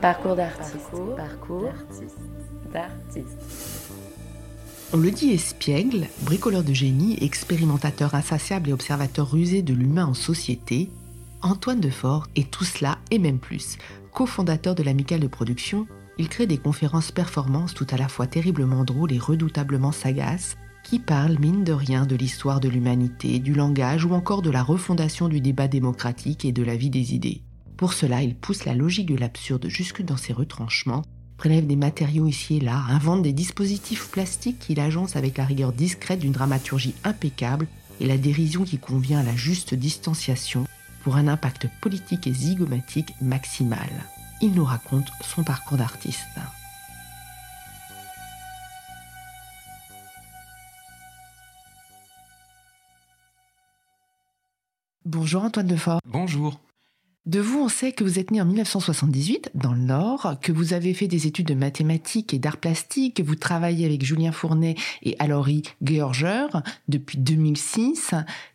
Parcours d'artiste. Parcours, d'artiste. On le dit espiègle, bricoleur de génie, expérimentateur insatiable et observateur rusé de l'humain en société, Antoine Defort est tout cela et même plus. Co-fondateur de l'Amicale de production, il crée des conférences performances tout à la fois terriblement drôles et redoutablement sagaces, qui parlent mine de rien de l'histoire de l'humanité, du langage ou encore de la refondation du débat démocratique et de la vie des idées. Pour cela, il pousse la logique de l'absurde jusque dans ses retranchements, prélève des matériaux ici et là, invente des dispositifs plastiques qu'il agence avec la rigueur discrète d'une dramaturgie impeccable et la dérision qui convient à la juste distanciation pour un impact politique et zygomatique maximal. Il nous raconte son parcours d'artiste. Bonjour Antoine Defort. Bonjour. De vous, on sait que vous êtes né en 1978 dans le Nord, que vous avez fait des études de mathématiques et d'art plastique, que vous travaillez avec Julien Fournet et Alory Georger depuis 2006,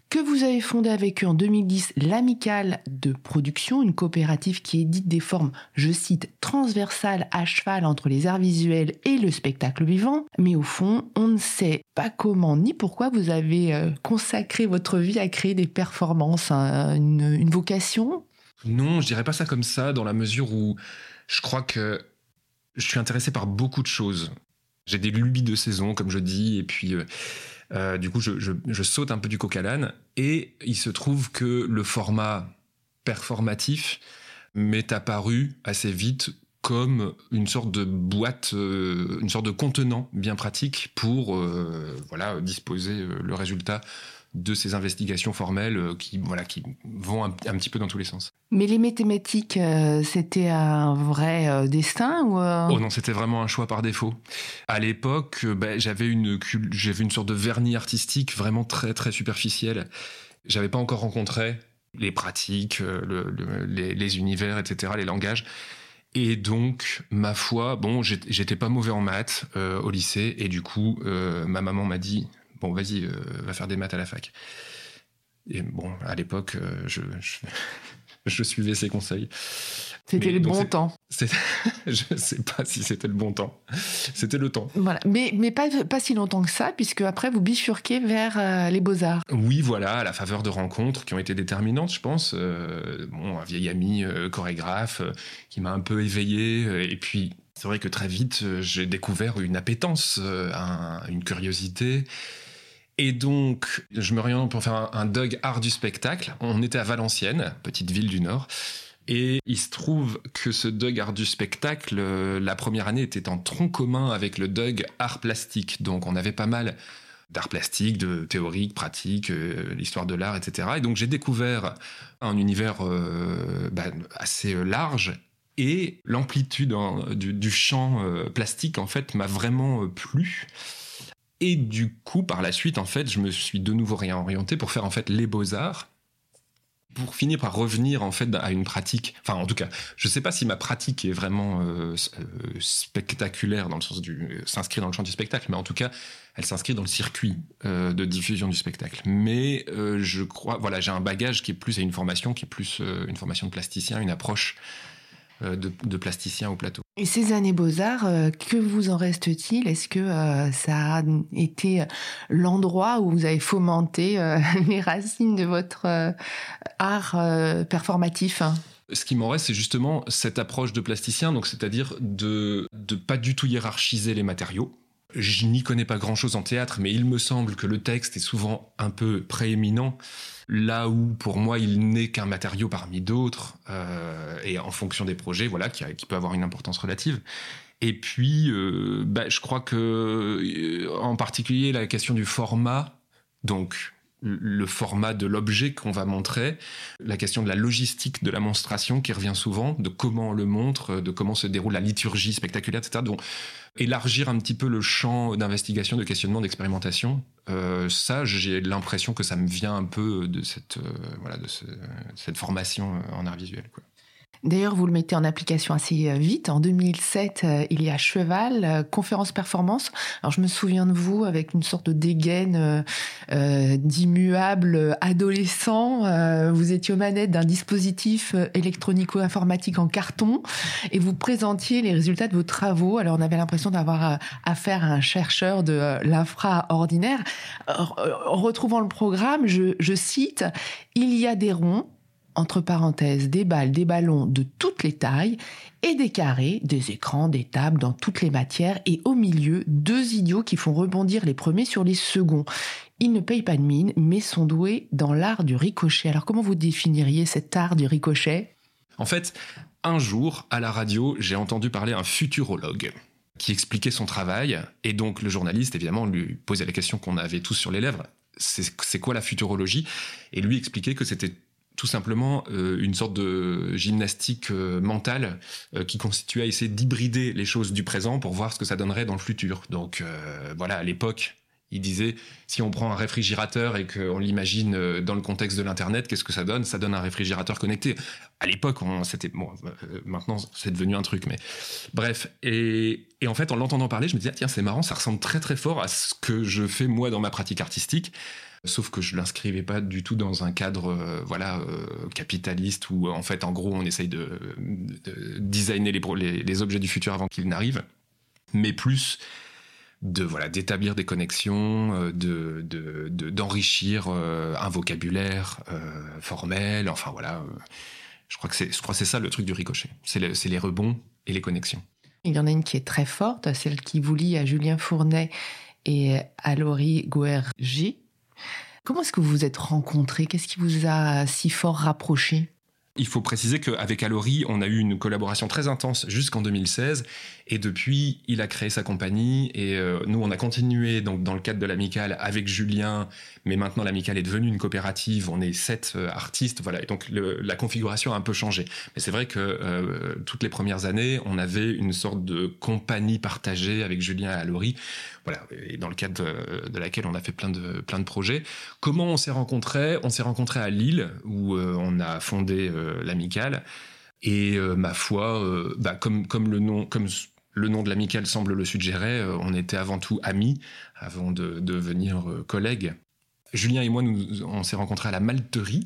que vous avez fondé avec eux en 2010 l'Amicale de production, une coopérative qui édite des formes, je cite, transversales à cheval entre les arts visuels et le spectacle vivant. Mais au fond, on ne sait pas comment ni pourquoi vous avez euh, consacré votre vie à créer des performances, hein, une vocation non, je dirais pas ça comme ça, dans la mesure où je crois que je suis intéressé par beaucoup de choses. J'ai des lubies de saison, comme je dis, et puis euh, euh, du coup, je, saute un peu du coq à l'âne. Et il se trouve que le format performatif m'est apparu assez vite comme une sorte de boîte, euh, une sorte de contenant bien pratique pour voilà disposer le résultat de ces investigations formelles euh, qui, voilà, qui vont un, petit peu dans tous les sens. Mais les mathématiques, euh, c'était un vrai euh, destin ou Oh non, c'était vraiment un choix par défaut. À l'époque, ben, j'avais une, j'avais une sorte de vernis artistique vraiment très très superficiel. J'avais pas encore rencontré les pratiques, les, univers, etc., les langages. Et donc, ma foi, bon, j'étais pas mauvais en maths au lycée, et du coup, ma maman m'a dit bon, vas-y, euh, va faire des maths à la fac. Et bon, à l'époque, euh, je, je, suivais ses conseils. C'était le bon temps. je ne sais pas si c'était le bon temps. C'était le temps. Voilà. Mais, mais pas, pas si longtemps que ça, puisque après, vous bifurquez vers euh, les beaux-arts. Oui, voilà, à la faveur de rencontres qui ont été déterminantes, je pense. bon, un vieil ami chorégraphe qui m'a un peu éveillé. et puis, c'est vrai que très vite, j'ai découvert une appétence, une curiosité. Et donc, je me réunions pour faire un, Doug art du spectacle. On était à Valenciennes, petite ville du Nord. Et il se trouve que ce Doug art du spectacle, euh, la première année était en tronc commun avec le Doug art plastique. Donc on avait pas mal d'art plastique, de théorique, pratique, euh, l'histoire de l'art, etc. Et donc j'ai découvert un univers euh, bah, assez large et l'amplitude hein, du, champ plastique en fait m'a vraiment plu. Et du coup, par la suite, en fait, je me suis de nouveau réorienté pour faire en fait les beaux-arts pour finir par revenir en fait à une pratique. Enfin, en tout cas, je ne sais pas si ma pratique est vraiment euh, euh, spectaculaire dans le sens du euh, s'inscrit dans le champ du spectacle, mais en tout cas, elle s'inscrit dans le circuit de diffusion du spectacle. Mais je crois, voilà, j'ai un bagage qui est plus à une formation, qui est plus une formation de plasticien, une approche euh, de, plasticiens au plateau. Et ces années beaux-arts, euh, que vous en reste-t-il? Est-ce que euh, ça a été l'endroit où vous avez fomenté les racines de votre art performatif? Ce qui m'en reste, c'est justement cette approche de plasticien, donc c'est-à-dire de ne pas du tout hiérarchiser les matériaux. Je n'y connais pas grand-chose en théâtre, mais il me semble que le texte est souvent un peu prééminent là où pour moi il n'est qu'un matériau parmi d'autres euh, et en fonction des projets voilà qui, peut avoir une importance relative. Et puis euh, bah, je crois que euh, en particulier la question du format donc le format de l'objet qu'on va montrer, la question de la logistique de la monstration qui revient souvent, de comment on le montre, de comment se déroule la liturgie spectaculaire, etc. Donc, élargir un petit peu le champ d'investigation, de questionnement, d'expérimentation, euh, ça, j'ai l'impression que ça me vient un peu de cette, euh, voilà, de cette formation en art visuel. D'ailleurs, vous le mettez en application assez euh, vite. En 2007, euh, il y a Cheval, euh, conférence performance. Alors, je me souviens de vous avec une sorte de dégaine euh, d'immuable adolescent. vous étiez aux manettes d'un dispositif électronico-informatique en carton et vous présentiez les résultats de vos travaux. Alors, on avait l'impression d'avoir affaire à un chercheur de l'infra ordinaire. En retrouvant le programme, je cite, il y a des ronds entre parenthèses, des balles, des ballons de toutes les tailles, et des carrés, des écrans, des tables dans toutes les matières, et au milieu, deux idiots qui font rebondir les premiers sur les seconds. Ils ne payent pas de mine, mais sont doués dans l'art du ricochet. Alors comment vous définiriez cet art du ricochet? En fait, un jour, à la radio, j'ai entendu parler un futurologue qui expliquait son travail, et donc le journaliste, évidemment, lui posait la question qu'on avait tous sur les lèvres. C'est quoi la futurologie? Et lui expliquait que c'était tout simplement euh, une sorte de gymnastique euh, mentale euh, qui constituait à essayer d'hybrider les choses du présent pour voir ce que ça donnerait dans le futur. Donc voilà, à l'époque, il disait si on prend un réfrigérateur et qu'on l'imagine dans le contexte de l'internet, qu'est-ce que ça donne? Ça donne un réfrigérateur connecté. À l'époque, c'était bon. maintenant, c'est devenu un truc, mais bref. Et, et en fait, en l'entendant parler, je me disais ah, tiens, c'est marrant, ça ressemble très très fort à ce que je fais moi dans ma pratique artistique. Sauf que je l'inscrivais pas du tout dans un cadre euh, voilà euh, capitaliste où en fait en gros on essaye de, designer les, objets du futur avant qu'ils n'arrivent, mais plus de voilà d'établir des connexions, euh, de d'enrichir un vocabulaire formel, enfin voilà. je crois que c'est je crois c'est ça le truc du ricochet, c'est les rebonds et les connexions. Il y en a une qui est très forte, celle qui vous lie à Julien Fournet et à Laurie Gouergy. Comment est-ce que vous vous êtes rencontrés? Qu'est-ce qui vous a si fort rapproché il faut préciser qu'avec Alori, on a eu une collaboration très intense jusqu'en 2016. Et depuis, il a créé sa compagnie. Et euh, nous, on a continué donc, dans le cadre de l'Amicale avec Julien. Mais maintenant, l'Amicale est devenue une coopérative. On est sept euh, artistes. Voilà. Et donc, la configuration a un peu changé. Mais c'est vrai que euh, toutes les premières années, on avait une sorte de compagnie partagée avec Julien et Alori voilà, dans le cadre de, laquelle on a fait plein de, plein de projets. Comment on s'est rencontrés? On s'est rencontrés à Lille, où on a fondé l'Amicale. Et euh, ma foi, bah, comme, comme le nom, comme le nom de l'amicale semble le suggérer, on était avant tout amis avant de, devenir collègues. Julien et moi, nous, on s'est rencontrés à la Malterie,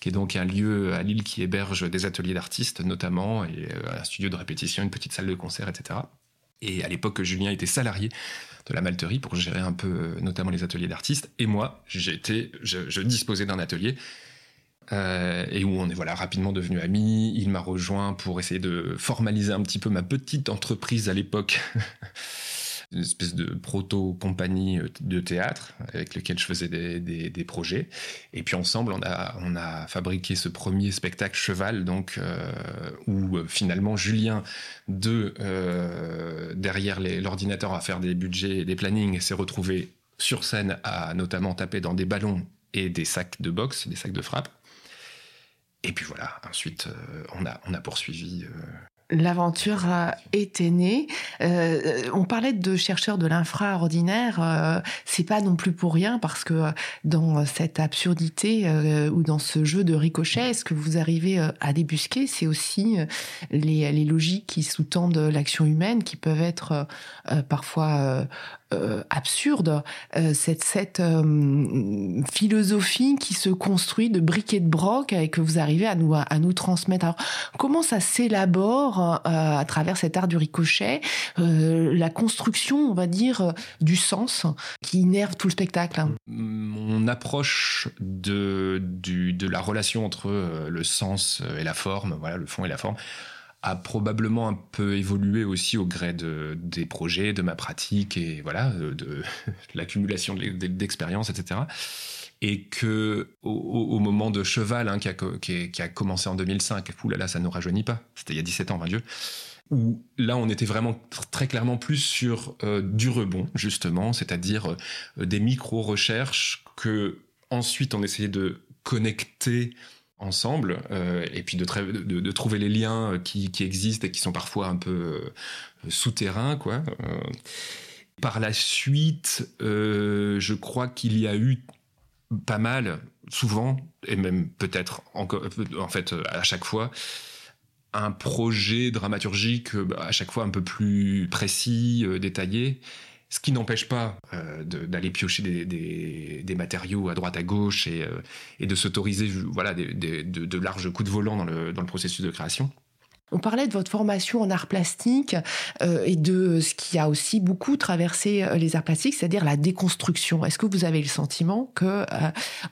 qui est donc un lieu à Lille qui héberge des ateliers d'artistes notamment, et un studio de répétition, une petite salle de concert, etc. Et à l'époque, Julien était salarié de la malterie pour gérer un peu euh, notamment les ateliers d'artistes. Et moi, j'étais, je, disposais d'un atelier euh, et où on est voilà rapidement devenu amis. Il m'a rejoint pour essayer de formaliser un petit peu ma petite entreprise à l'époque. une espèce de proto-compagnie euh, de théâtre avec lequel je faisais des, projets. Et puis ensemble, on a, fabriqué ce premier spectacle Cheval, donc, euh, où finalement Julien, de, derrière l'ordinateur à faire des budgets et des plannings, s'est retrouvé sur scène à notamment taper dans des ballons et des sacs de boxe, des sacs de frappe. Et puis voilà, ensuite, on, a, on a poursuivi L'aventure été née. Euh, on parlait de chercheurs de l'infra-ordinaire. Euh, c'est pas non plus pour rien parce que euh, dans cette absurdité ou dans ce jeu de ricochet, ce que vous arrivez à débusquer, c'est aussi les, les, logiques qui sous-tendent l'action humaine, qui peuvent être parfois euh, absurde, euh, cette, cette euh, philosophie qui se construit de briquet de broc et que vous arrivez à nous, à nous transmettre. Alors, comment ça s'élabore à travers cet art du ricochet, la construction, on va dire, du sens qui innerve tout le spectacle Mon approche de, du, de la relation entre le sens et la forme, voilà, le fond et la forme, a probablement un peu évolué aussi au gré de, des projets, de ma pratique et voilà, de, l'accumulation d'expériences, etc. Et que au, moment de Cheval, hein, qui, a, commencé en 2005, là ça ne nous rajeunit pas, c'était il y a 17 ans, 20 Dieu, où là on était vraiment très clairement plus sur euh, du rebond, justement, c'est-à-dire euh, des micro-recherches que ensuite on essayait de connecter ensemble euh, et puis de, trouver les liens euh, qui, existent et qui sont parfois un peu euh, souterrains quoi. par la suite, je crois qu'il y a eu pas mal, souvent et même peut-être encore, en fait à chaque fois, un projet dramaturgique bah, à chaque fois un peu plus précis, détaillé. Ce qui n'empêche pas d'aller piocher des, matériaux à droite à gauche et, de s'autoriser voilà, de, larges coups de volant dans le processus de création. On parlait de votre formation en arts plastiques euh, et de ce qui a aussi beaucoup traversé euh, les arts plastiques, c'est-à-dire la déconstruction. Est-ce que vous avez le sentiment que euh,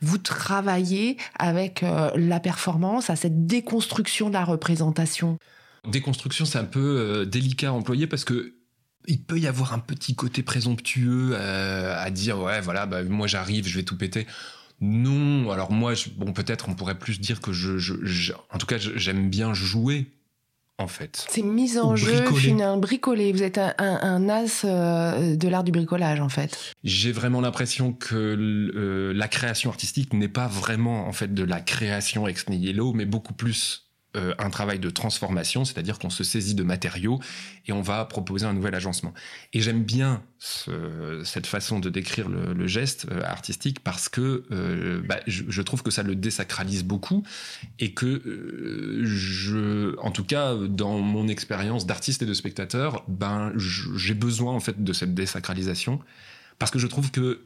vous travaillez avec la performance à cette déconstruction de la représentation? Déconstruction, c'est un peu délicat à employer parce que il peut y avoir un petit côté présomptueux à dire ouais voilà bah, moi j'arrive je vais tout péter non alors moi bon peut-être on pourrait plus dire que je en tout cas j'aime bien jouer en fait. C'est mise en jeu, un bricolé. Vous êtes un, as euh, de l'art du bricolage, en fait. J'ai vraiment l'impression que euh, la création artistique n'est pas vraiment, en fait, de la création ex nihilo, mais beaucoup plus euh, un travail de transformation, c'est-à-dire qu'on se saisit de matériaux et on va proposer un nouvel agencement. Et j'aime bien cette façon de décrire le, geste euh, artistique parce que euh, bah, je, trouve que ça le désacralise beaucoup et que en tout cas dans mon expérience d'artiste et de spectateur, ben j'ai besoin en fait de cette désacralisation parce que je trouve que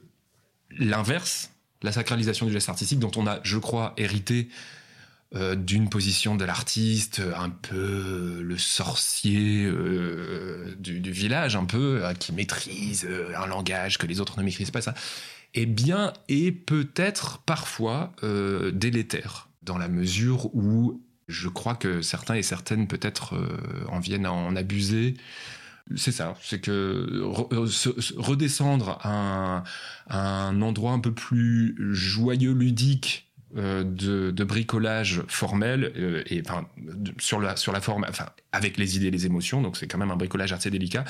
l'inverse, la sacralisation du geste artistique dont on a, je crois, hérité euh, d'une position de l'artiste, un peu euh, le sorcier euh, du, village, un peu, qui maîtrise un langage que les autres ne maîtrisent pas, ça, eh bien, est peut-être parfois délétère, dans la mesure où je crois que certains et certaines peut-être en viennent à en abuser. C'est ça, c'est que redescendre à un endroit un peu plus joyeux, ludique, euh, de, bricolage formel euh, et enfin, sur la sur la forme enfin avec les idées et les émotions donc c'est quand même un bricolage assez délicat.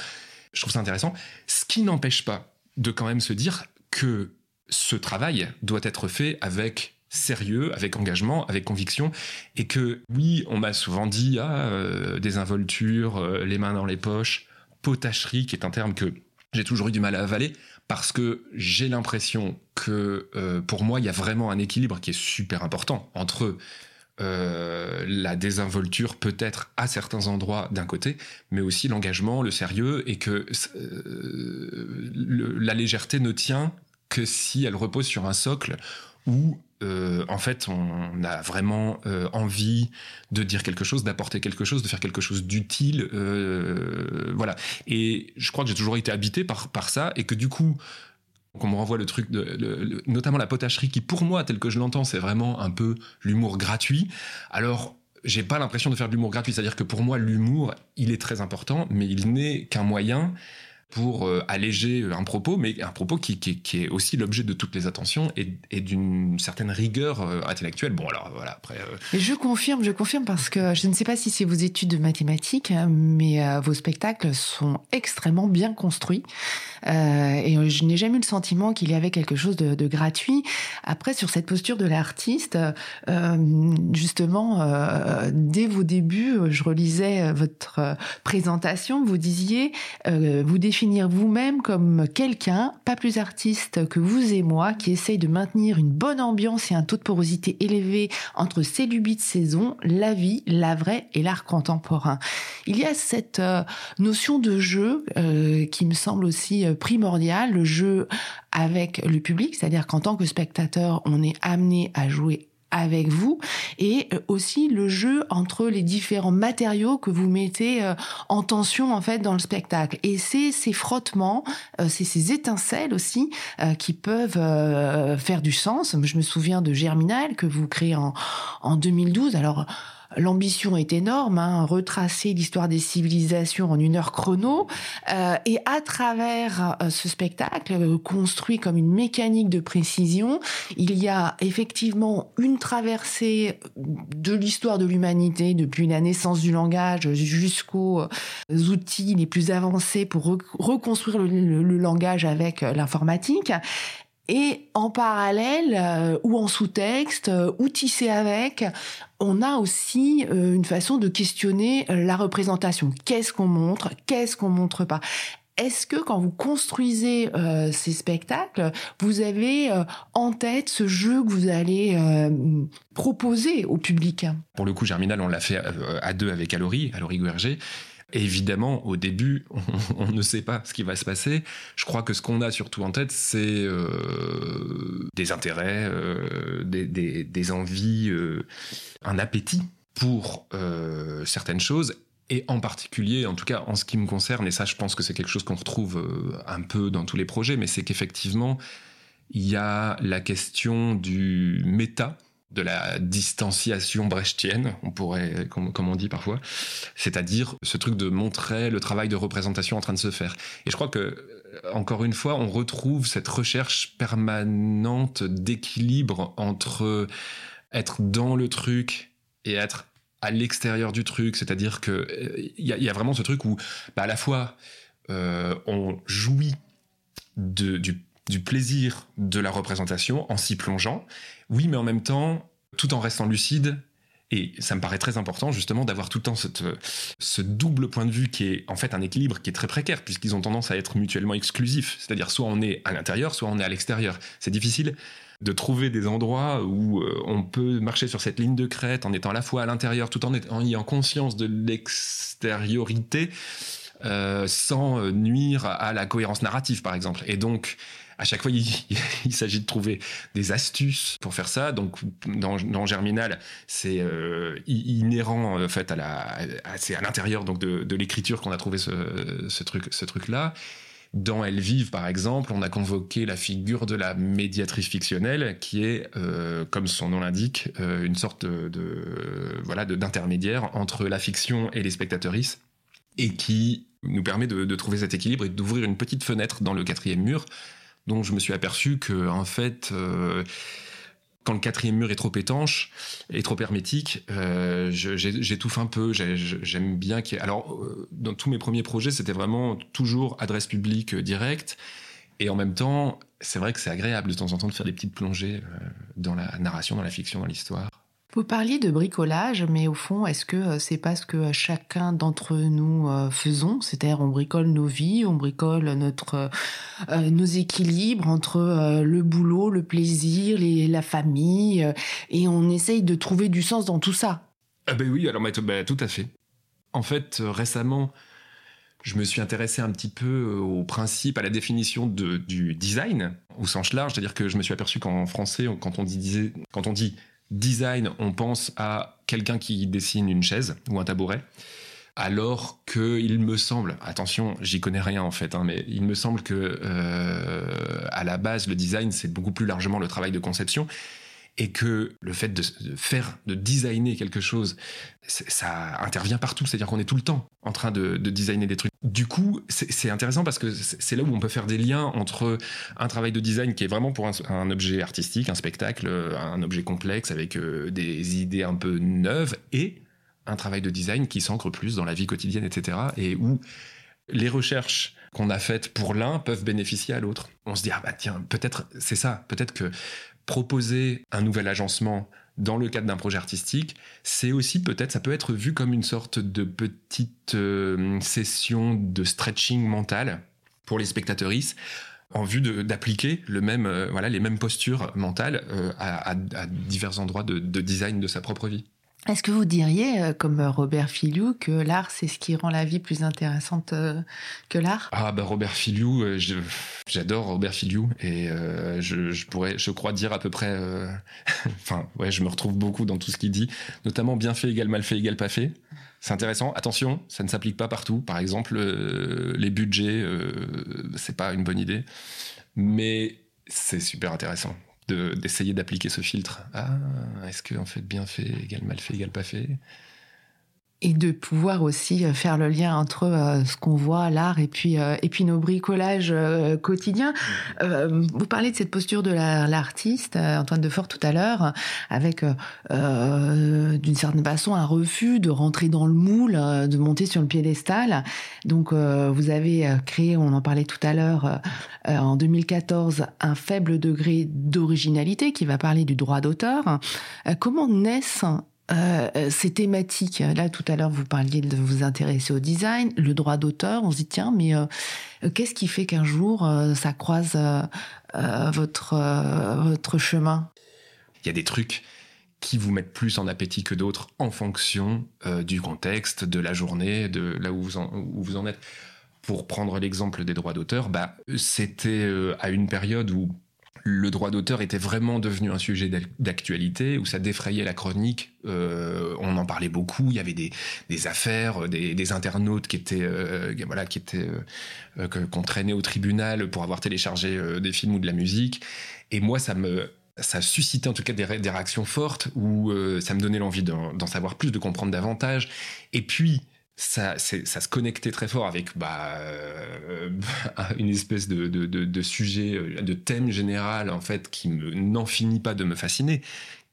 Je trouve ça intéressant. Ce qui n'empêche pas de quand même se dire que ce travail doit être fait avec sérieux, avec engagement, avec conviction, et que oui, on m'a souvent dit ah euh, désinvolture, les mains dans les poches, potacherie, qui est un terme que j'ai toujours eu du mal à avaler parce que j'ai l'impression que euh, pour moi, il y a vraiment un équilibre qui est super important entre euh, la désinvolture peut-être à certains endroits d'un côté, mais aussi l'engagement, le sérieux, et que euh, la légèreté ne tient que si elle repose sur un socle où euh, en fait, on a vraiment euh, envie de dire quelque chose, d'apporter quelque chose, de faire quelque chose d'utile, euh, voilà. Et je crois que j'ai toujours été habité par ça, et que du coup, on me renvoie le truc de, notamment la potacherie, qui pour moi, tel que je l'entends, c'est vraiment un peu l'humour gratuit. Alors j'ai pas l'impression de faire de l'humour gratuit, c'est-à-dire que pour moi, l'humour, il est très important, mais il n'est qu'un moyen pour euh, alléger un propos, mais un propos qui, est aussi l'objet de toutes les attentions et, d'une certaine rigueur euh, intellectuelle. Bon, alors voilà, après. Euh, je confirme, je confirme parce que je ne sais pas si c'est vos études de mathématiques, hein, mais vos spectacles sont extrêmement bien construits. et je n'ai jamais eu le sentiment qu'il y avait quelque chose de, gratuit. Après, sur cette posture de l'artiste, justement, dès vos débuts, je relisais votre présentation, vous disiez, vous définir vous-même comme quelqu'un, pas plus artiste que vous et moi, qui essaye de maintenir une bonne ambiance et un taux de porosité élevé entre ces lubies de saison, la vie, la vraie et l'art contemporain. Il y a cette euh, notion de jeu euh, qui me semble aussi euh, primordiale, le jeu avec le public, c'est-à-dire qu'en tant que spectateur, on est amené à jouer avec vous et euh, aussi le jeu entre les différents matériaux que vous mettez euh, en tension en fait dans le spectacle. Et c'est ces frottements euh, c'est ces étincelles aussi qui peuvent faire du sens. Je me souviens de Germinal que vous créez en en 2012 alors l'ambition est énorme, hein, retracer l'histoire des civilisations en une heure chrono, euh, et à travers euh, ce spectacle euh, construit comme une mécanique de précision, il y a effectivement une traversée de l'histoire de l'humanité depuis la naissance du langage jusqu'aux outils les plus avancés pour reconstruire le langage avec l'informatique. Et en parallèle euh, ou en sous-texte euh, ou tissé avec, on a aussi euh, une façon de questionner la représentation. Qu'est-ce qu'on montre? Qu'est-ce qu'on montre pas? Est-ce que quand vous construisez ces spectacles, vous avez en tête ce jeu que vous allez proposer au public? Pour le coup, Germinal, on l'a fait à deux avec Alori, Alori Guerger. Évidemment, au début, on, ne sait pas ce qui va se passer. Je crois que ce qu'on a surtout en tête, c'est des intérêts, des, des, envies, un appétit pour certaines choses et en particulier, en tout cas en ce qui me concerne, et ça je pense que c'est quelque chose qu'on retrouve euh, un peu dans tous les projets, mais c'est qu'effectivement, il y a la question du méta, de la distanciation brechtienne, on pourrait, comme, on dit parfois, c'est-à-dire ce truc de montrer le travail de représentation en train de se faire. Et je crois que, euh, encore une fois, on retrouve cette recherche permanente d'équilibre entre être dans le truc et être à l'extérieur du truc, c'est-à-dire que il euh, y, a vraiment ce truc où bah, à la fois euh, on jouit du, du, plaisir de la représentation en s'y plongeant, oui, mais en même temps, tout en restant lucide. Et ça me paraît très important justement d'avoir tout le temps ce double point de vue qui est en fait un équilibre qui est très précaire puisqu'ils ont tendance à être mutuellement exclusifs. C'est-à-dire soit on est à l'intérieur, soit on est à l'extérieur. C'est difficile de trouver des endroits où euh, on peut marcher sur cette ligne de crête en étant à la fois à l'intérieur tout en, ayant conscience de l'extériorité euh, sans euh, nuire à la cohérence narrative par exemple. Et donc à chaque fois, il, s'agit de trouver des astuces pour faire ça. Donc, dans, Germinal, c'est inhérent en fait à la, c'est à l'intérieur donc de, l'écriture qu'on a trouvé ce, truc, ce truc là. Dans Elles vivent, par exemple, on a convoqué la figure de la médiatrice fictionnelle, qui est, euh, comme son nom l'indique, euh, une sorte de, voilà d'intermédiaire entre la fiction et les spectatrices, et qui nous permet de, de trouver cet équilibre et d'ouvrir une petite fenêtre dans le quatrième mur. Donc je me suis aperçu que en fait euh, quand le quatrième mur est trop étanche et trop hermétique, euh, j'étouffe un peu. J'aime bien qu'il. Alors, euh, dans tous mes premiers projets, c'était vraiment toujours adresse publique directe. Et en même temps, c'est vrai que c'est agréable de temps en temps de faire des petites plongées dans la narration, dans la fiction, dans l'histoire. Vous parliez de bricolage, mais au fond, est-ce que euh, c'est pas ce que chacun d'entre nous euh, faisons? C'est-à-dire, on bricole nos vies, on bricole notre euh, nos équilibres entre le boulot, le plaisir, la famille, et on essaye de trouver du sens dans tout ça. Ah ben oui, alors bah, tout à fait. En fait, récemment, je me suis intéressé un petit peu au principe, à la définition du design au sens large, c'est-à-dire que je me suis aperçu qu'en français, quand on dit design, on pense à quelqu'un qui dessine une chaise ou un tabouret. Alors que il me semble, attention, j'y connais rien en fait, hein, mais il me semble que euh, à la base le design c'est beaucoup plus largement le travail de conception et que le fait de, faire, de designer quelque chose, ça intervient partout. C'est-à-dire qu'on est tout le temps en train de, designer des trucs. Du coup, c'est intéressant parce que c'est là où on peut faire des liens entre un travail de design qui est vraiment pour un, objet artistique, un spectacle, un objet complexe avec euh, des idées un peu neuves et un travail de design qui s'ancre plus dans la vie quotidienne, etc. Et où les recherches qu'on a faites pour l'un peuvent bénéficier à l'autre. On se dit, ah bah tiens, peut-être c'est ça, peut-être que proposer un nouvel agencement dans le cadre d'un projet artistique, c'est aussi peut-être, ça peut être vu comme une sorte de petite euh, session de stretching mental pour les spectateuristes en vue d'appliquer le même, euh, voilà, les mêmes postures mentales euh, à, divers endroits de design de sa propre vie. Est-ce que vous diriez, euh, comme Robert Filiou, que l'art, c'est ce qui rend la vie plus intéressante euh, que l'art? Ah bah Robert Filiou, euh, j'adore Robert Filiou et je, pourrais, je crois dire à peu près, enfin ouais, je me retrouve beaucoup dans tout ce qu'il dit, notamment bien fait égal mal fait égal pas fait. C'est intéressant. Attention, ça ne s'applique pas partout. Par exemple, les budgets, c'est pas une bonne idée, mais c'est super intéressant d'essayer d'appliquer ce filtre. Ah, est-ce que en fait bien fait égale mal fait égale pas fait? Et de pouvoir aussi euh, faire le lien entre euh, ce qu'on voit, l'art, et puis euh, et puis nos bricolages quotidiens. vous parlez de cette posture de l'artiste, Antoine Defort tout à l'heure, avec d'une certaine façon un refus de rentrer dans le moule, de monter sur le piédestal. Donc vous avez créé, on en parlait tout à l'heure, en 2014, un faible degré d'originalité qui va parler du droit d'auteur. comment naissent euh, ces thématiques, là tout à l'heure vous parliez de vous intéresser au design, le droit d'auteur, on se dit tiens mais euh, qu'est-ce qui fait qu'un jour euh, ça croise votre, votre chemin? Il y a des trucs qui vous mettent plus en appétit que d'autres en fonction du contexte, de la journée, de là où vous en, vous en êtes. Pour prendre l'exemple des droits d'auteur, bah, c'était à une période où le droit d'auteur était vraiment devenu un sujet d'actualité, où ça défrayait la chronique. Euh, on en parlait beaucoup. Il y avait des, affaires, des, internautes qui étaient, euh, voilà, qui étaient euh, qu'on traînait au tribunal pour avoir téléchargé des films ou de la musique. Et moi, ça me ça suscitait en tout cas des, réactions fortes où ça me donnait l'envie d'en savoir plus, de comprendre davantage. Et puis, ça, se connectait très fort avec bah, euh, une espèce de, de, de, sujet, euh, de thème général en fait qui n'en finit pas de me fasciner,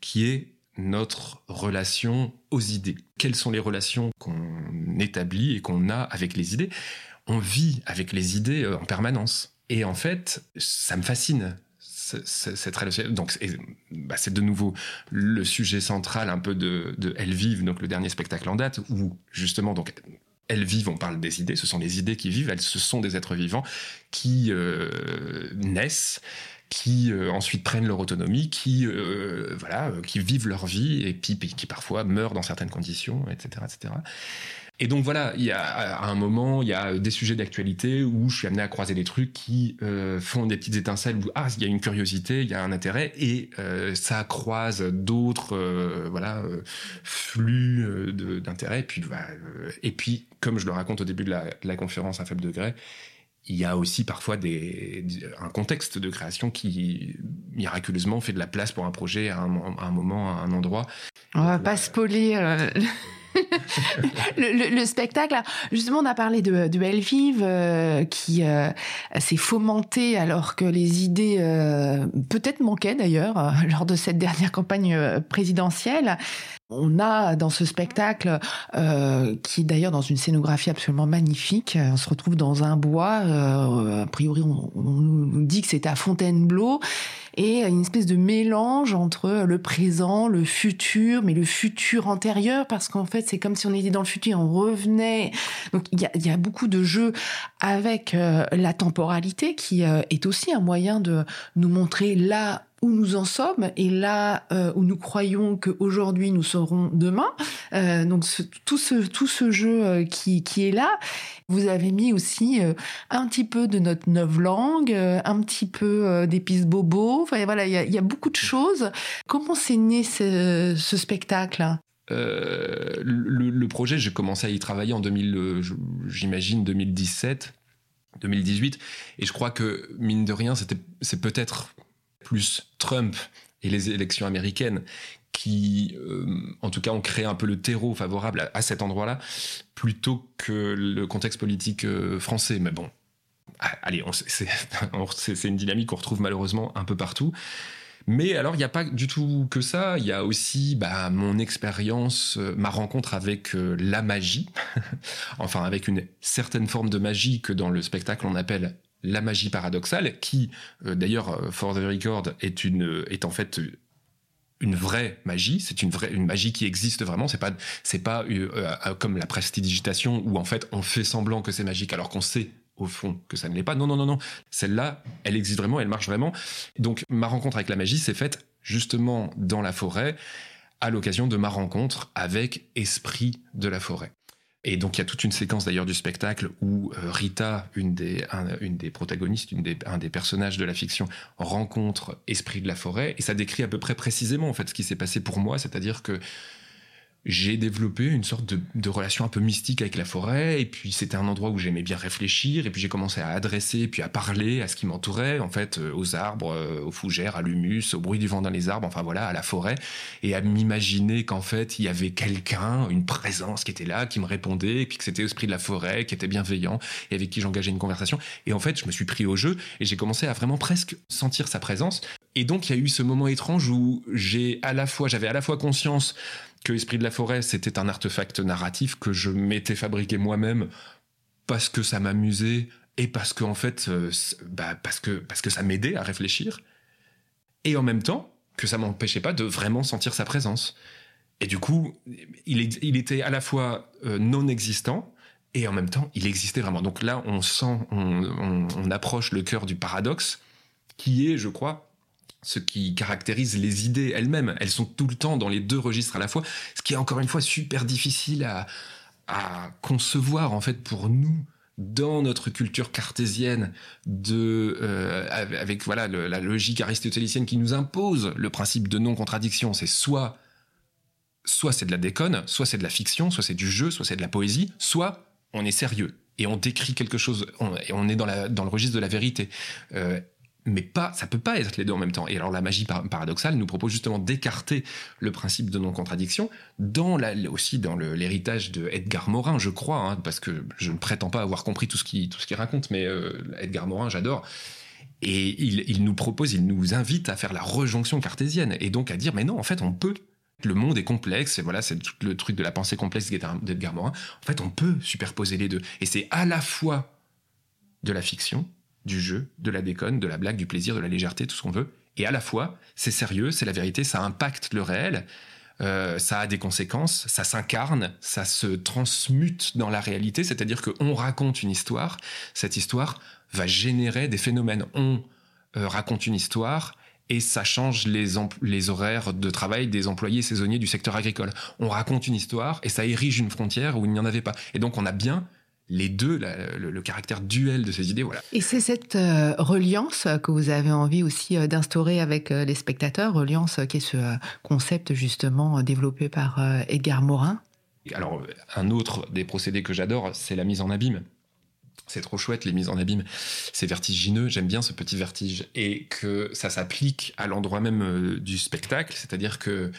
qui est notre relation aux idées. Quelles sont les relations qu'on établit et qu'on a avec les idées? On vit avec les idées euh, en permanence. Et en fait, ça me fascine cette relation. Donc, bah, c'est de nouveau le sujet central un peu de, de Elles vivent, donc le dernier spectacle en date, où justement, donc, elles vivent, on parle des idées, ce sont les idées qui vivent, elles, ce sont des êtres vivants qui euh, naissent, qui euh, ensuite prennent leur autonomie, qui euh, voilà, qui vivent leur vie et puis qui parfois meurent dans certaines conditions, etc., etc. Et donc voilà, il y a à un moment, il y a des sujets d'actualité où je suis amené à croiser des trucs qui euh, font des petites étincelles où ah il y a une curiosité, il y a un intérêt et euh, ça croise d'autres euh, voilà flux d'intérêt. Puis bah, et puis comme je le raconte au début de la, conférence à faible degré, il y a aussi parfois des, un contexte de création qui miraculeusement fait de la place pour un projet à un, à un moment, à un endroit. On va pas spoiler le, spectacle, justement, on a parlé de, de Elle Vive euh, qui euh, s'est fomenté alors que les idées euh, peut-être manquaient d'ailleurs lors de cette dernière campagne présidentielle. On a dans ce spectacle, qui est d'ailleurs dans une scénographie absolument magnifique, on se retrouve dans un bois, a priori on, nous dit que c'est à Fontainebleau, et une espèce de mélange entre le présent, le futur, mais le futur antérieur, parce qu'en fait, c'est comme si on était dans le futur, on revenait. Donc, il y a, beaucoup de jeux avec euh, la temporalité qui euh, est aussi un moyen de nous montrer là où nous en sommes et là euh, où nous croyons qu'aujourd'hui nous serons demain. Euh, donc tout ce tout ce jeu euh, qui qui est là, vous avez mis aussi un petit peu de notre neuve langue, un petit peu d'épices bobo. Enfin voilà, il y a, beaucoup de choses. Comment s'est né ce, spectacle? Le, le, projet, j'ai commencé à y travailler en 2000, j'imagine 2017, 2018, et je crois que mine de rien, c'était, c'est peut-être plus Trump et les élections américaines qui, euh, en tout cas, ont créé un peu le terreau favorable à, cet endroit-là, plutôt que le contexte politique euh, français. Mais bon, ah, allez, c'est une dynamique qu'on retrouve malheureusement un peu partout. Mais alors, il n'y a pas du tout que ça. Il y a aussi bah, mon expérience, euh, ma rencontre avec la magie, enfin avec une certaine forme de magie que dans le spectacle on appelle la magie paradoxale, qui euh, d'ailleurs, euh, for the record, est, est en fait une vraie magie, c'est une vraie une magie qui existe vraiment, c'est pas c'est pas euh, comme la prestidigitation où en fait on fait semblant que c'est magique alors qu'on sait au fond que ça ne l'est pas. Non non non non, celle-là, elle existe vraiment, elle marche vraiment. Donc ma rencontre avec la magie s'est faite justement dans la forêt à l'occasion de ma rencontre avec Esprit de la forêt. Et donc il y a toute une séquence d'ailleurs du spectacle où euh, Rita, une des, protagonistes, un des personnages de la fiction, rencontre Esprit de la forêt. Et ça décrit à peu près précisément en fait ce qui s'est passé pour moi, c'est-à-dire que j'ai développé une sorte de, relation un peu mystique avec la forêt, et puis c'était un endroit où j'aimais bien réfléchir, et puis j'ai commencé à adresser, puis à parler à ce qui m'entourait, en fait, euh, aux arbres, euh, aux fougères, à l'humus, au bruit du vent dans les arbres, enfin voilà, à la forêt, et à m'imaginer qu'en fait, il y avait quelqu'un, une présence qui était là, qui me répondait, et puis que c'était l'esprit de la forêt, qui était bienveillant, et avec qui j'engageais une conversation. Et en fait, je me suis pris au jeu, et j'ai commencé à vraiment presque sentir sa présence. Et donc, il y a eu ce moment étrange où j'ai à la fois, j'avais à la fois conscience que Esprit de la forêt, c'était un artefact narratif que je m'étais fabriqué moi-même parce que ça m'amusait et parce que en fait, euh, bah, parce que ça m'aidait à réfléchir, et en même temps que ça m'empêchait pas de vraiment sentir sa présence. Et du coup, il, était à la fois euh, non existant et en même temps, il existait vraiment. Donc là, on sent, on, approche le cœur du paradoxe, qui est, je crois, ce qui caractérise les idées elles-mêmes. Elles sont tout le temps dans les deux registres à la fois, ce qui est encore une fois super difficile à, concevoir en fait pour nous dans notre culture cartésienne de euh, avec voilà la logique aristotélicienne qui nous impose le principe de non contradiction c'est soit soit c'est de la déconne soit c'est de la fiction soit c'est du jeu soit c'est de la poésie soit on est sérieux et on décrit quelque chose et on est dans le registre de la vérité euh, mais pas, ça peut pas être les deux en même temps. Et alors la magie paradoxale nous propose justement d'écarter le principe de non-contradiction dans la, aussi dans l'héritage de Edgar Morin, je crois, hein, parce que je ne prétends pas avoir compris tout ce qu'il tout ce raconte, mais euh, Edgar Morin, j'adore. Et il, il nous propose, il nous invite à faire la rejonction cartésienne et donc à dire mais non, en fait, on peut le monde est complexe, et voilà, c'est le truc de la pensée complexe d'Edgar Morin. En fait, on peut superposer les deux. Et c'est à la fois de la fiction, du jeu, de la déconne, de la blague, du plaisir, de la légèreté, tout ce qu'on veut. Et à la fois, c'est sérieux, c'est la vérité, ça impacte le réel, euh, ça a des conséquences, ça s'incarne, ça se transmute dans la réalité, c'est-à-dire qu'on raconte une histoire, cette histoire va générer des phénomènes. On euh, raconte une histoire et ça change les, les horaires de travail des employés saisonniers du secteur agricole. On raconte une histoire et ça érige une frontière où il n'y en avait pas. Et donc on a bien les deux, le, caractère duel de ces idées. Voilà. Et c'est cette euh, reliance que vous avez envie aussi euh, d'instaurer avec euh, les spectateurs, reliance qui est ce concept justement développé par Edgar Morin? Alors, un autre des procédés que j'adore, c'est la mise en abîme. C'est trop chouette, les mises en abîme. C'est vertigineux, j'aime bien ce petit vertige. Et que ça s'applique à l'endroit même du spectacle, c'est-à-dire que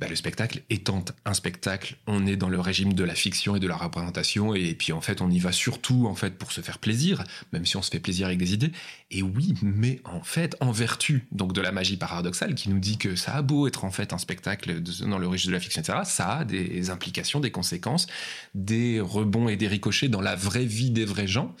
bah, le spectacle étant un spectacle, on est dans le régime de la fiction et de la représentation, et puis en fait, on y va surtout en fait pour se faire plaisir, même si on se fait plaisir avec des idées. Et oui, mais en fait, en vertu donc de la magie paradoxale qui nous dit que ça a beau être en fait un spectacle dans le régime de la fiction, etc., ça a des implications, des conséquences, des rebonds et des ricochets dans la vraie vie des vrais gens.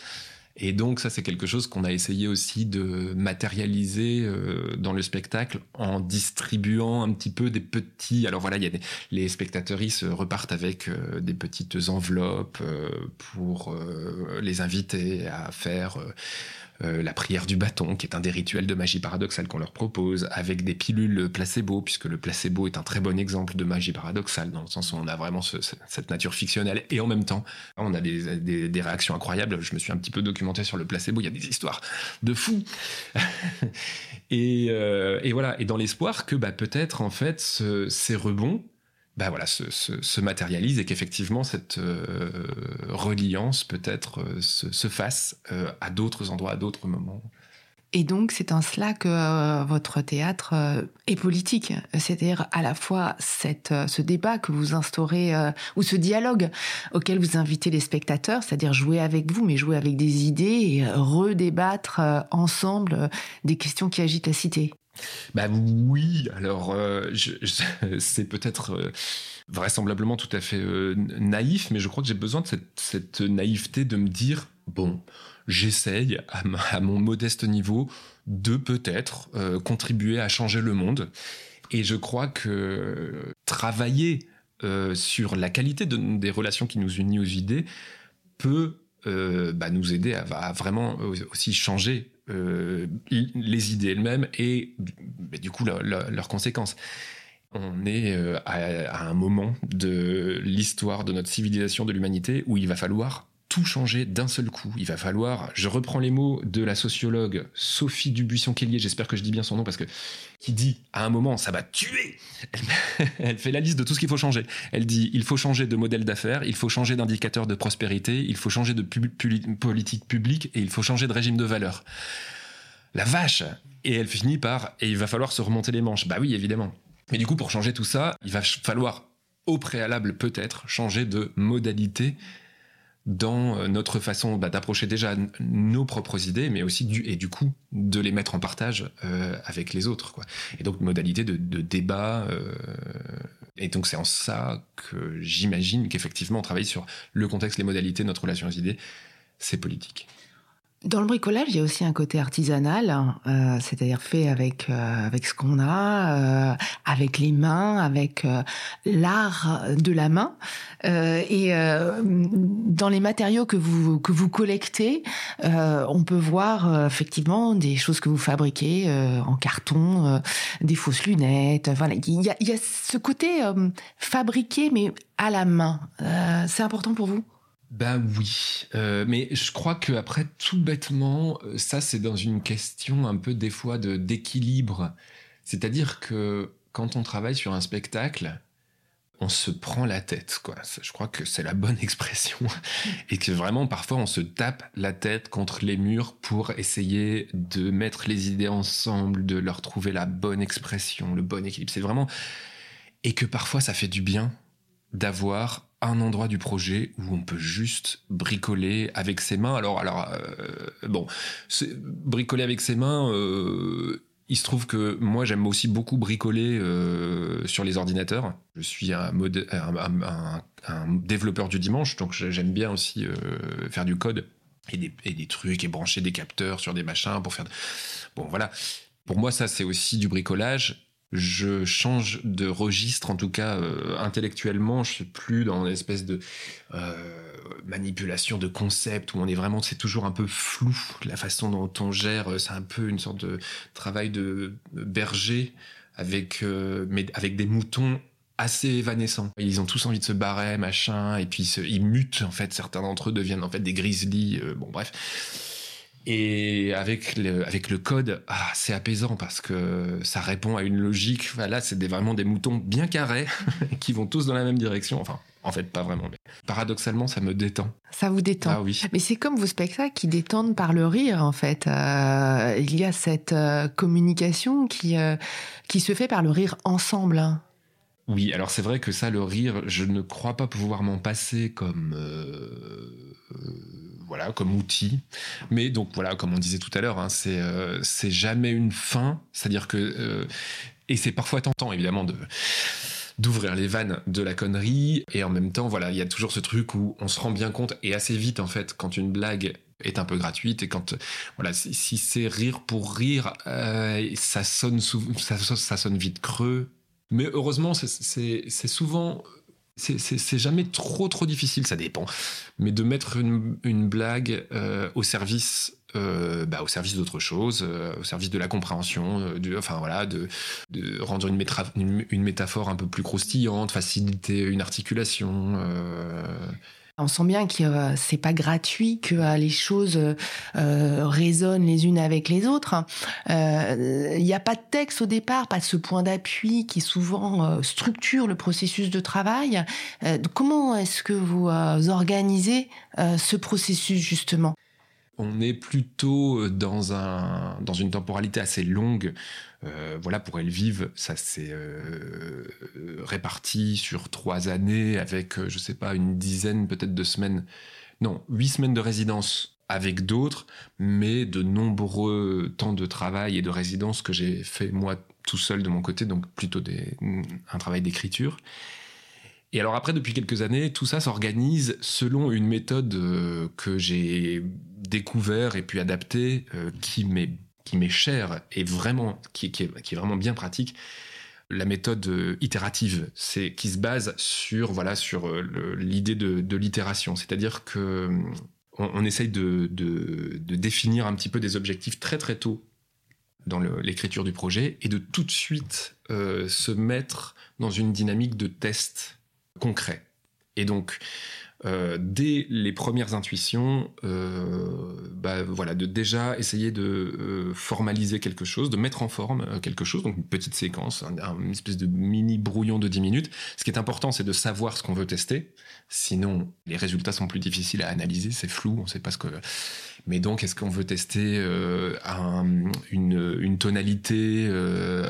Et donc ça, c'est quelque chose qu'on a essayé aussi de matérialiser euh, dans le spectacle en distribuant un petit peu des petits. Alors voilà, il y a les spectateurs repartent avec euh, des petites enveloppes euh, pour les inviter à faire euh, la prière du bâton, qui est un des rituels de magie paradoxale qu'on leur propose, avec des pilules placebo, puisque le placebo est un très bon exemple de magie paradoxale, dans le sens où on a vraiment cette nature fictionnelle, et en même temps, on a des, réactions incroyables. Je me suis un petit peu documenté sur le placebo, il y a des histoires de fous. Euh, et, voilà, et dans l'espoir que bah, peut-être, en fait, ces rebonds, bah voilà, se, se, matérialise et qu'effectivement cette euh, reliance peut-être euh, se, fasse euh, à d'autres endroits, à d'autres moments. Et donc, c'est en cela que votre théâtre est politique. C'est-à-dire à la fois ce débat que vous instaurez, ou ce dialogue auquel vous invitez les spectateurs, c'est-à-dire jouer avec vous, mais jouer avec des idées et redébattre ensemble des questions qui agitent la cité. Bah oui, alors euh, c'est peut-être euh, vraisemblablement tout à fait euh, naïf, mais je crois que j'ai besoin de cette, naïveté de me dire, bon, j'essaye à, mon modeste niveau de peut-être contribuer à changer le monde. Et je crois que travailler sur la qualité des relations qui nous unissent aux idées peut bah, nous aider à vraiment aussi changer euh, les idées elles-mêmes et du coup leurs conséquences. On est euh, à, un moment de l'histoire de notre civilisation, de l'humanité, où il va falloir tout changer d'un seul coup. Il va falloir, je reprends les mots de la sociologue Sophie Dubuisson-Kellier, j'espère que je dis bien son nom parce que, qui dit, à un moment, ça va tuer. Elle, fait la liste de tout ce qu'il faut changer. Elle dit, il faut changer de modèle d'affaires, il faut changer d'indicateur de prospérité, il faut changer de politique publique et il faut changer de régime de valeurs. La vache! Et elle finit par, et il va falloir se remonter les manches. Bah oui, évidemment. Mais du coup, pour changer tout ça, il va falloir au préalable peut-être changer de modalité dans euh, notre façon bah, d'approcher déjà nos propres idées, mais aussi et du coup de les mettre en partage euh, avec les autres. Et donc modalité de, débat. Euh, et donc c'est en ça que j'imagine qu'effectivement on travaille sur le contexte, les modalités, notre relation aux idées, c'est politique. Dans le bricolage, il y a aussi un côté artisanal, hein, euh, c'est-à-dire fait avec euh, avec ce qu'on a, euh, avec les mains, avec l'art de la main. et dans les matériaux que vous que vous collectez, on peut voir effectivement des choses que vous fabriquez en carton, des fausses lunettes. Voilà, il y a, il y a ce côté fabriqué mais à la main. c'est important pour vous? Ben oui, euh, mais je crois que après tout bêtement, euh, ça c'est dans une question un peu des fois de d'équilibre. C'est-à-dire que quand on travaille sur un spectacle, on se prend la tête, quoi. Je crois que c'est la bonne expression. Et que vraiment, parfois, on se tape la tête contre les murs pour essayer de mettre les idées ensemble, de leur trouver la bonne expression, le bon équilibre. C'est vraiment. Et que parfois, ça fait du bien d'avoir un endroit du projet où on peut juste bricoler avec ses mains. Alors, alors euh, bon, bricoler avec ses mains. Euh, il se trouve que moi j'aime aussi beaucoup bricoler euh, sur les ordinateurs. Je suis un, développeur du dimanche, donc j'aime bien aussi faire du code et des, et des, trucs et brancher des capteurs sur des machins pour faire. Bon voilà. Pour moi ça c'est aussi du bricolage je change de registre, en tout cas euh, intellectuellement, je suis plus dans une espèce de euh, manipulation de concept où on est vraiment, c'est toujours un peu flou la façon dont on gère. Euh, c'est un peu une sorte de travail de berger avec, mais avec des moutons assez évanescents. Ils ont tous envie de se barrer, machin, et puis ils, mutent en fait. Certains d'entre eux deviennent en fait des grizzlies. bon bref. Et avec le, avec le code, ah, c'est apaisant parce que ça répond à une logique. Voilà, c'est vraiment des moutons bien carrés qui vont tous dans la même direction. Enfin, en fait, pas vraiment. Mais paradoxalement, ça me détend. Ça vous détend. Ah oui. Mais c'est comme vos spectacles qui détendent par le rire, en fait. Euh, il y a cette euh, communication qui, euh, qui se fait par le rire ensemble. Hein. Oui, alors c'est vrai que ça, le rire, je ne crois pas pouvoir m'en passer comme voilà, comme outil. Mais donc voilà, comme on disait tout à l'heure, hein, c'est euh, c'est jamais une fin. C'est-à-dire que euh, et c'est parfois tentant évidemment de d'ouvrir les vannes de la connerie et en même temps voilà il y a toujours ce truc où on se rend bien compte et assez vite en fait quand une blague est un peu gratuite et quand voilà si, c'est rire pour rire euh, ça sonne ça, ça sonne vite creux mais heureusement c'est souvent c'est jamais trop trop difficile, ça dépend. Mais de mettre une, blague euh, au service euh, bah, au service d'autre chose, euh, au service de la compréhension, enfin voilà, de, rendre une, métaphore un peu plus croustillante, faciliter une articulation. On sent bien que euh, c'est pas gratuit, que euh, les choses euh, résonnent les unes avec les autres. Il n'y a pas de texte au départ, pas ce point d'appui qui souvent structure le processus de travail. comment est-ce que vous organisez ce processus justement? On est plutôt dans, un, dans une temporalité assez longue. Euh, voilà, pour Elvive, ça s'est euh, réparti sur trois années avec, euh, je sais pas, une dizaine peut-être de semaines. Non, huit semaines de résidence avec d'autres, mais de nombreux temps de travail et de résidence que j'ai fait moi tout seul de mon côté, donc plutôt un travail d'écriture. Et alors après, depuis quelques années, tout ça s'organise selon une méthode que j'ai découvert et puis adapté euh, qui m'est qui m'est cher et vraiment qui, est, qui, est, vraiment bien pratique. La méthode euh, itérative c'est qui se base sur voilà sur euh, l'idée de, de l'itération. C'est-à-dire que on, essaye de, de, de, définir un petit peu des objectifs très très tôt dans l'écriture du projet et de tout de suite se mettre dans une dynamique de test concret et donc euh, dès les premières intuitions, euh, bah, voilà, de déjà essayer de euh, formaliser quelque chose, de mettre en forme quelque chose, donc une petite séquence, une espèce de mini brouillon de 10 minutes. Ce qui est important, c'est de savoir ce qu'on veut tester. Sinon, les résultats sont plus difficiles à analyser, c'est flou, on ne sait pas ce que. Mais donc, est-ce qu'on veut tester une, tonalité,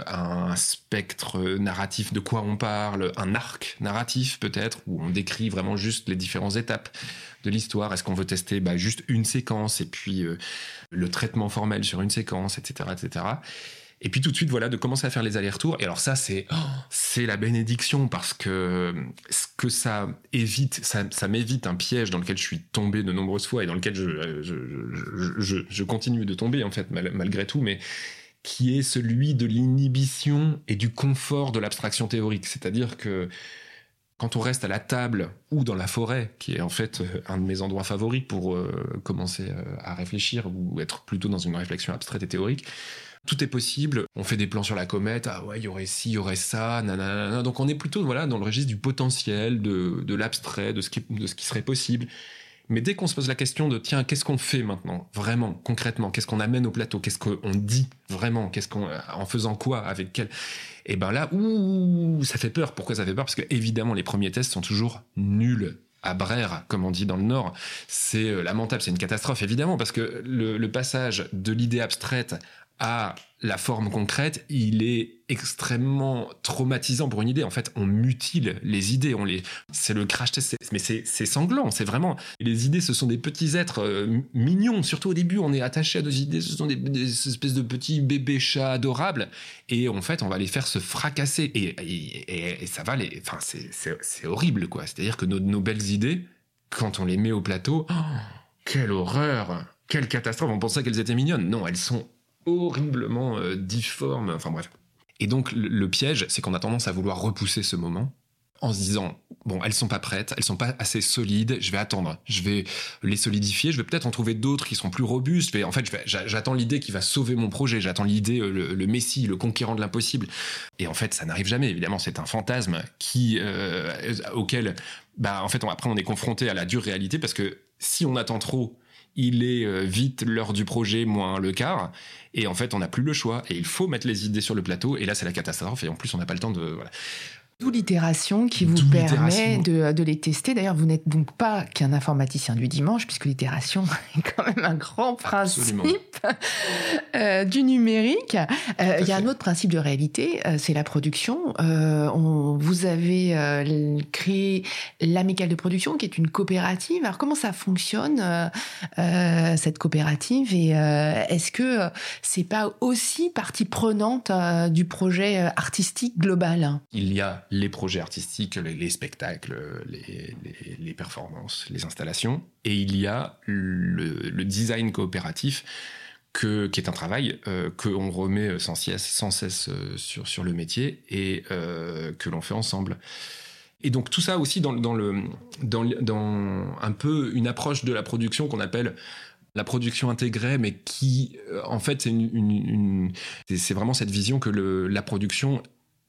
un spectre narratif, de quoi on parle, un arc narratif peut-être, où on décrit vraiment juste les différents étapes de l'histoire? Est-ce qu'on veut tester bah, juste une séquence et puis euh, le traitement formel sur une séquence, etc., etc. Et puis tout de suite, voilà, de commencer à faire les allers-retours. Et alors ça, c'est c'est la bénédiction parce que ce que ça évite, ça, m'évite un piège dans lequel je suis tombé de nombreuses fois et dans lequel je, je, je, continue de tomber en fait malgré tout, mais qui est celui de l'inhibition et du confort de l'abstraction théorique. C'est-à-dire que quand on reste à la table ou dans la forêt, qui est en fait euh, un de mes endroits favoris pour euh, commencer euh, à réfléchir ou être plutôt dans une réflexion abstraite et théorique, tout est possible. On fait des plans sur la comète. Ah ouais, il y aurait ci, il y aurait ça, nanana. Donc on est plutôt voilà dans le registre du potentiel, de, de l'abstrait, de ce qui de ce qui serait possible. Mais dès qu'on se pose la question de tiens, qu'est-ce qu'on fait maintenant, vraiment, concrètement, qu'est-ce qu'on amène au plateau, qu'est-ce qu'on dit vraiment, qu'est-ce qu'on, en faisant quoi, avec quel, et ben là, ouh, ça fait peur. Pourquoi ça fait peur? Parce que évidemment, les premiers tests sont toujours nuls à Brère, comme on dit dans le Nord, c'est euh, lamentable, c'est une catastrophe évidemment, parce que le passage de l'idée abstraite à la forme concrète, il est extrêmement traumatisant pour une idée. En fait, on mutile les idées, on les, c'est le crash test, mais c'est, sanglant, c'est vraiment. Les idées, ce sont des petits êtres euh, mignons. Surtout au début, on est attaché à nos idées, ce sont des, espèces de petits bébés chats adorables, et en fait, on va les faire se fracasser, et, ça va les, enfin, c'est, horrible, quoi. C'est-à-dire que nos, nos, belles idées, quand on les met au plateau, oh, quelle horreur, quelle catastrophe. On pensait qu'elles étaient mignonnes. Non, elles sont horriblement euh, difforme. Enfin bref. Et donc le, piège, c'est qu'on a tendance à vouloir repousser ce moment en se disant bon elles sont pas prêtes, elles sont pas assez solides, je vais attendre, je vais les solidifier, je vais peut-être en trouver d'autres qui sont plus robustes. Mais en fait, j'attends l'idée qui va sauver mon projet, j'attends l'idée euh, le, messie, le conquérant de l'impossible. Et en fait, ça n'arrive jamais. Évidemment, c'est un fantasme qui euh, auquel bah en fait après on est confronté à la dure réalité parce que si on attend trop il est euh, vite l'heure du projet moins le quart. Et en fait, on n'a plus le choix. Et il faut mettre les idées sur le plateau. Et là, c'est la catastrophe. Et en plus, on n'a pas le temps de. D'où l'itération qui vous permet de, de, les tester. D'ailleurs, vous n'êtes donc pas qu'un informaticien du dimanche, puisque l'itération est quand même un grand principe euh, du numérique. Euh, il y a un autre principe de réalité, euh, c'est la production. On, vous avez créé l'amicale de production, qui est une coopérative. Alors, comment ça fonctionne, cette coopérative Et est-ce que c'est pas aussi partie prenante du projet artistique global? Il y a les projets artistiques, les, spectacles, les, performances, les installations, et il y a le, design coopératif que, qui est un travail euh, qu'on remet sans cesse, sans cesse euh, sur, sur le métier et euh, que l'on fait ensemble. Et donc tout ça aussi dans, dans, le, dans, dans un peu une approche de la production qu'on appelle la production intégrée, mais qui, en fait, c'est une, vraiment cette vision que la production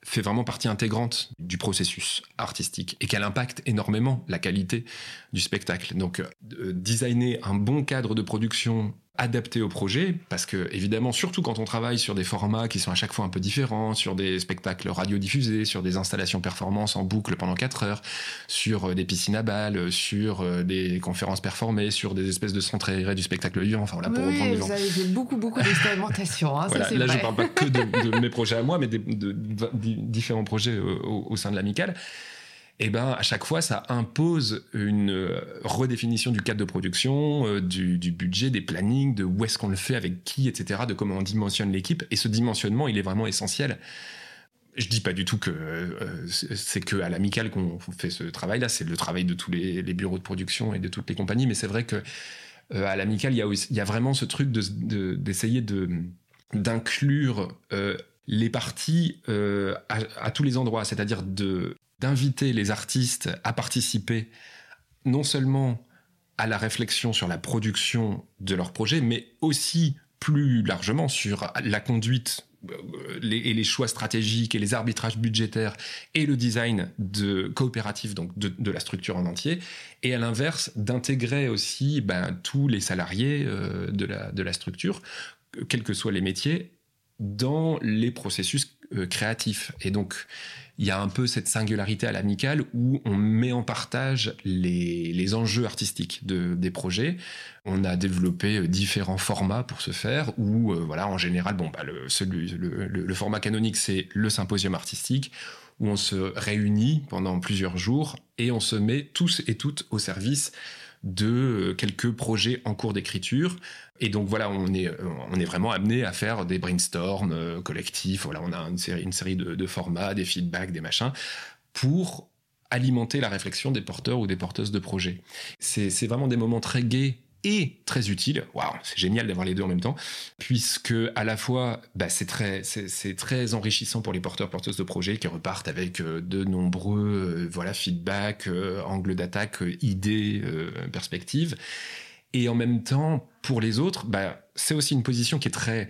fait vraiment partie intégrante du processus artistique et qu'elle impacte énormément la qualité du spectacle. Donc, euh, designer un bon cadre de production adapté au projet, parce que évidemment, surtout quand on travaille sur des formats qui sont à chaque fois un peu différents, sur des spectacles radiodiffusés, sur des installations performances en boucle pendant 4 heures, sur euh, des piscines à balles, sur euh, des conférences performées, sur des espèces de centres aérés du spectacle vivant. Enfin voilà, pour oui, vous avez beaucoup beaucoup d'expérimentation. Hein, là, je ne parle pas que de, mes projets à moi, mais de, différents projets au, au sein de l'amicale eh ben, à chaque fois, ça impose une euh, redéfinition du cadre de production, euh, du, budget, des plannings, de où est-ce qu'on le fait, avec qui, etc., de comment on dimensionne l'équipe. Et ce dimensionnement, il est vraiment essentiel. Je dis pas du tout que euh, c'est que à l'amical qu'on fait ce travail-là. C'est le travail de tous les, bureaux de production et de toutes les compagnies. Mais c'est vrai que à l'amical, il y a vraiment ce truc d'essayer de, d'inclure les parties à, tous les endroits, c'est-à-dire de d'inviter les artistes à participer non seulement à la réflexion sur la production de leur projet, mais aussi plus largement sur la conduite euh, et les choix stratégiques et les arbitrages budgétaires et le design de coopératif donc de, la structure en entier et à l'inverse d'intégrer aussi ben, tous les salariés euh, de, la, de la structure quels que soient les métiers dans les processus euh, créatifs et donc il y a un peu cette singularité à l'amicale où on met en partage les, les enjeux artistiques de, des projets. On a développé euh, différents formats pour ce faire, où euh, voilà, en général, bon, bah, le, le, le, format canonique, c'est le symposium artistique, où on se réunit pendant plusieurs jours et on se met tous et toutes au service de quelques projets en cours d'écriture. Et donc voilà, on est, on est vraiment amené à faire des brainstorms collectifs. Voilà, on a une série, une série de, de formats, des feedbacks, des machins, pour alimenter la réflexion des porteurs ou des porteuses de projets. C'est vraiment des moments très gais et très utiles. Waouh, c'est génial d'avoir les deux en même temps, puisque à la fois, bah, c'est très, enrichissant pour les porteurs porteuses de projets qui repartent avec euh, de nombreux, euh, voilà, feedbacks, euh, angles d'attaque, idées, perspectives. Et en même temps, pour les autres, bah, c'est aussi une position qui est très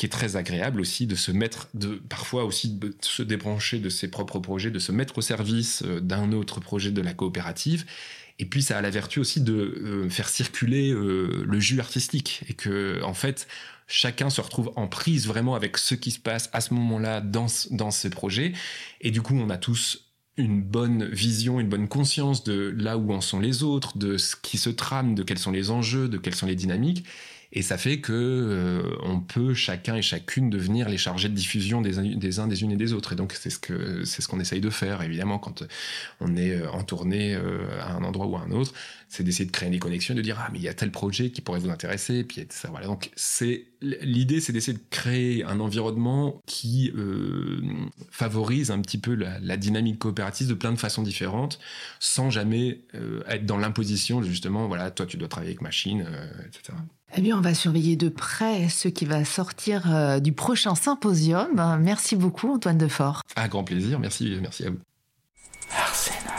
qui est très agréable aussi de se mettre, de parfois aussi de se débrancher de ses propres projets, de se mettre au service euh, d'un autre projet de la coopérative. Et puis ça a la vertu aussi de euh, faire circuler euh, le jus artistique et que en fait chacun se retrouve en prise vraiment avec ce qui se passe à ce moment-là dans dans ces projets. Et du coup on a tous une bonne vision, une bonne conscience de là où en sont les autres, de ce qui se trame, de quels sont les enjeux, de quelles sont les dynamiques. Et ça fait que euh, on peut chacun et chacune devenir les chargés de diffusion des, des uns, des unes et des autres. Et donc c'est ce que c'est ce qu'on essaye de faire évidemment quand on est euh, en tournée euh, à un endroit ou à un autre, c'est d'essayer de créer des connexions, de dire ah mais il y a tel projet qui pourrait vous intéresser, puis voilà. Donc c'est l'idée, c'est d'essayer de créer un environnement qui favorise un petit peu la, la, dynamique coopérative de plein de façons différentes, sans jamais être dans l'imposition justement voilà toi tu dois travailler avec machine, etc. Eh bien, on va surveiller de près ce qui va sortir euh, du prochain symposium. Merci beaucoup, Antoine Defort. Un grand plaisir. Merci, merci à vous. Arsène.